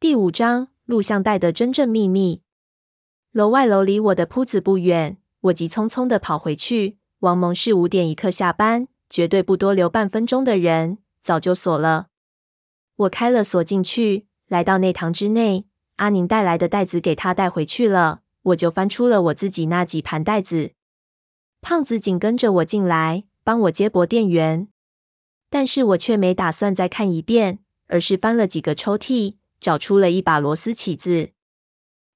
第五章录像带的真正秘密。楼外楼离我的铺子不远，我急匆匆的跑回去。王蒙是五点一刻下班，绝对不多留半分钟的人，早就锁了。我开了锁进去，来到内堂之内。阿宁带来的袋子给他带回去了，我就翻出了我自己那几盘袋子。胖子紧跟着我进来，帮我接驳电源，但是我却没打算再看一遍，而是翻了几个抽屉。找出了一把螺丝起子，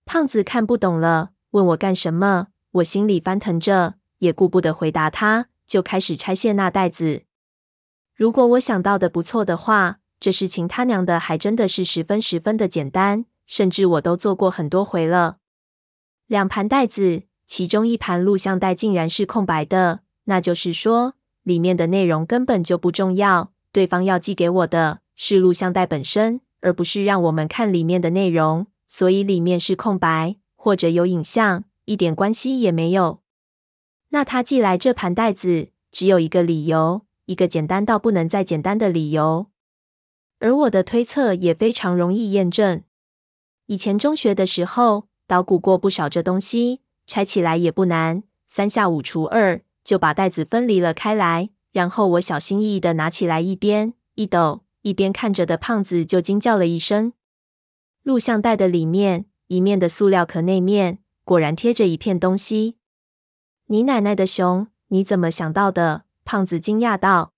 胖子看不懂了，问我干什么。我心里翻腾着，也顾不得回答他，就开始拆卸那袋子。如果我想到的不错的话，这事情他娘的还真的是十分十分的简单，甚至我都做过很多回了。两盘袋子，其中一盘录像带竟然是空白的，那就是说，里面的内容根本就不重要。对方要寄给我的是录像带本身。而不是让我们看里面的内容，所以里面是空白，或者有影像，一点关系也没有。那他寄来这盘袋子，只有一个理由，一个简单到不能再简单的理由。而我的推测也非常容易验证。以前中学的时候，捣鼓过不少这东西，拆起来也不难，三下五除二就把袋子分离了开来，然后我小心翼翼地拿起来一边一抖。一边看着的胖子就惊叫了一声。录像带的里面，一面的塑料壳内面果然贴着一片东西。你奶奶的熊！你怎么想到的？胖子惊讶道。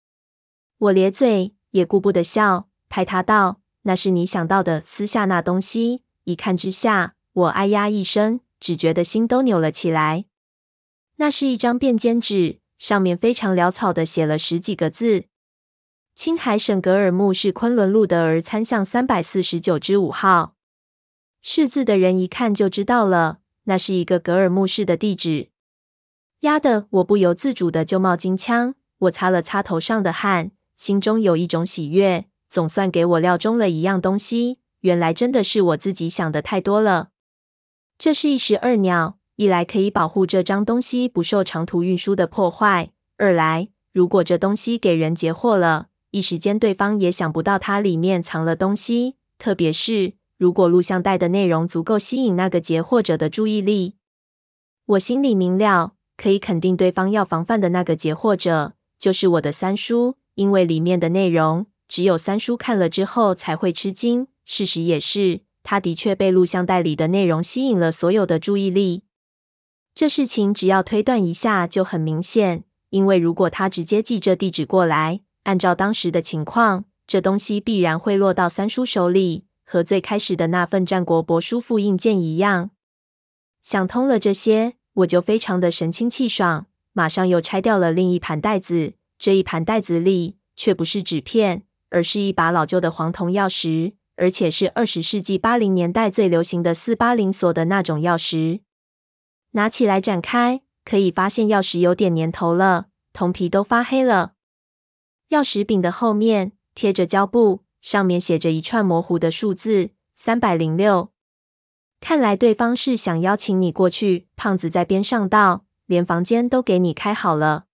我咧嘴，也顾不得笑，拍他道：“那是你想到的。”撕下那东西，一看之下，我哎呀一声，只觉得心都扭了起来。那是一张便笺纸，上面非常潦草的写了十几个字。青海省格尔木市昆仑路的儿参巷三百四十九之五号。识字的人一看就知道了，那是一个格尔木市的地址。压得我不由自主的就冒金枪。我擦了擦头上的汗，心中有一种喜悦，总算给我料中了一样东西。原来真的是我自己想的太多了。这是一石二鸟，一来可以保护这张东西不受长途运输的破坏；二来，如果这东西给人截获了，一时间，对方也想不到它里面藏了东西。特别是如果录像带的内容足够吸引那个截获者的注意力，我心里明了，可以肯定对方要防范的那个截获者就是我的三叔，因为里面的内容只有三叔看了之后才会吃惊。事实也是，他的确被录像带里的内容吸引了所有的注意力。这事情只要推断一下就很明显，因为如果他直接寄这地址过来。按照当时的情况，这东西必然会落到三叔手里，和最开始的那份战国帛书复印件一样。想通了这些，我就非常的神清气爽，马上又拆掉了另一盘袋子。这一盘袋子里却不是纸片，而是一把老旧的黄铜钥匙，而且是二十世纪八零年代最流行的四八零锁的那种钥匙。拿起来展开，可以发现钥匙有点年头了，铜皮都发黑了。钥匙柄的后面贴着胶布，上面写着一串模糊的数字：三百零六。看来对方是想邀请你过去。胖子在边上道：“连房间都给你开好了。”